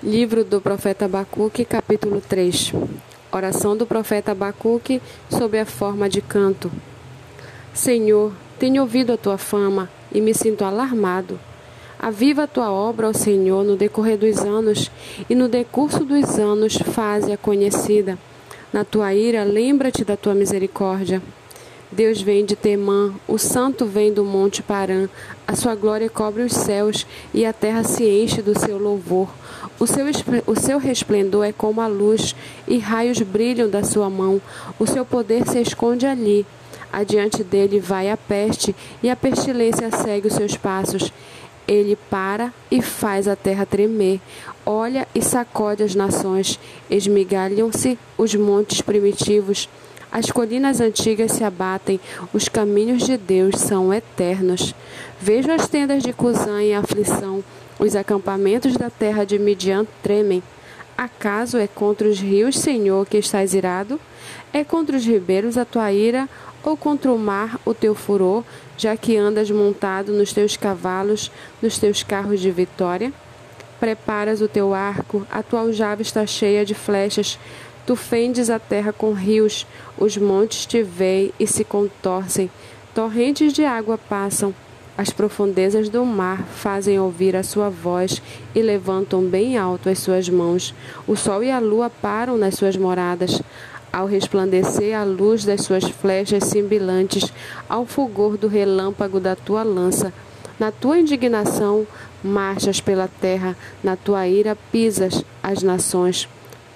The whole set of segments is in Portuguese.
Livro do profeta Abacuque, capítulo 3. Oração do profeta Abacuque sob a forma de canto. Senhor, tenho ouvido a tua fama e me sinto alarmado. Aviva a tua obra, ó Senhor, no decorrer dos anos, e no decurso dos anos faze-a conhecida. Na tua ira, lembra-te da tua misericórdia. Deus vem de Temã, o santo vem do monte Parã. A sua glória cobre os céus e a terra se enche do seu louvor. O seu, o seu resplendor é como a luz e raios brilham da sua mão. O seu poder se esconde ali. Adiante dele vai a peste e a pestilência segue os seus passos. Ele para e faz a terra tremer, olha e sacode as nações, esmigalham-se os montes primitivos. As colinas antigas se abatem, os caminhos de Deus são eternos. Vejo as tendas de Cusã em aflição, os acampamentos da terra de Midian tremem. Acaso é contra os rios, Senhor, que estás irado? É contra os ribeiros a tua ira, ou contra o mar o teu furor, já que andas montado nos teus cavalos, nos teus carros de vitória? Preparas o teu arco, a tua aljava está cheia de flechas, Tu fendes a terra com rios, os montes te veem e se contorcem, torrentes de água passam. As profundezas do mar fazem ouvir a sua voz e levantam bem alto as suas mãos. O sol e a lua param nas suas moradas. Ao resplandecer a luz das suas flechas cimbilantes, ao fulgor do relâmpago da tua lança, na tua indignação marchas pela terra, na tua ira pisas as nações.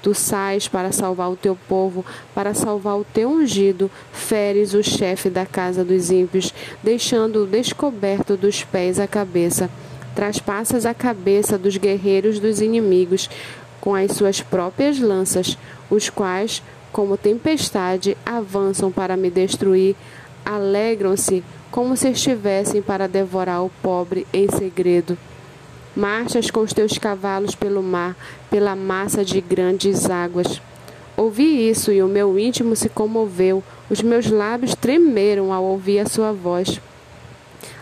Tu sais para salvar o teu povo, para salvar o teu ungido, feres o chefe da casa dos ímpios, deixando-o descoberto dos pés à cabeça. Traspassas a cabeça dos guerreiros dos inimigos com as suas próprias lanças, os quais, como tempestade, avançam para me destruir, alegram-se como se estivessem para devorar o pobre em segredo. Marchas com os teus cavalos pelo mar, pela massa de grandes águas. Ouvi isso e o meu íntimo se comoveu, os meus lábios tremeram ao ouvir a sua voz.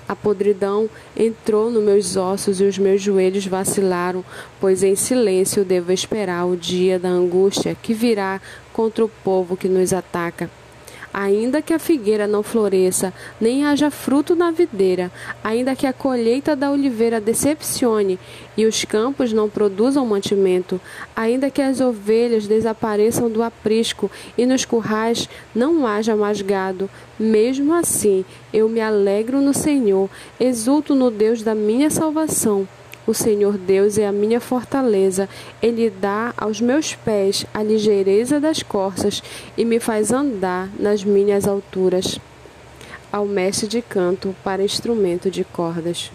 A podridão entrou nos meus ossos e os meus joelhos vacilaram, pois em silêncio devo esperar o dia da angústia que virá contra o povo que nos ataca. Ainda que a figueira não floresça, nem haja fruto na videira, ainda que a colheita da oliveira decepcione e os campos não produzam mantimento, ainda que as ovelhas desapareçam do aprisco e nos currais não haja mais gado, mesmo assim eu me alegro no Senhor, exulto no Deus da minha salvação. O Senhor Deus é a minha fortaleza. Ele dá aos meus pés a ligeireza das corças e me faz andar nas minhas alturas. Ao mestre de canto para instrumento de cordas.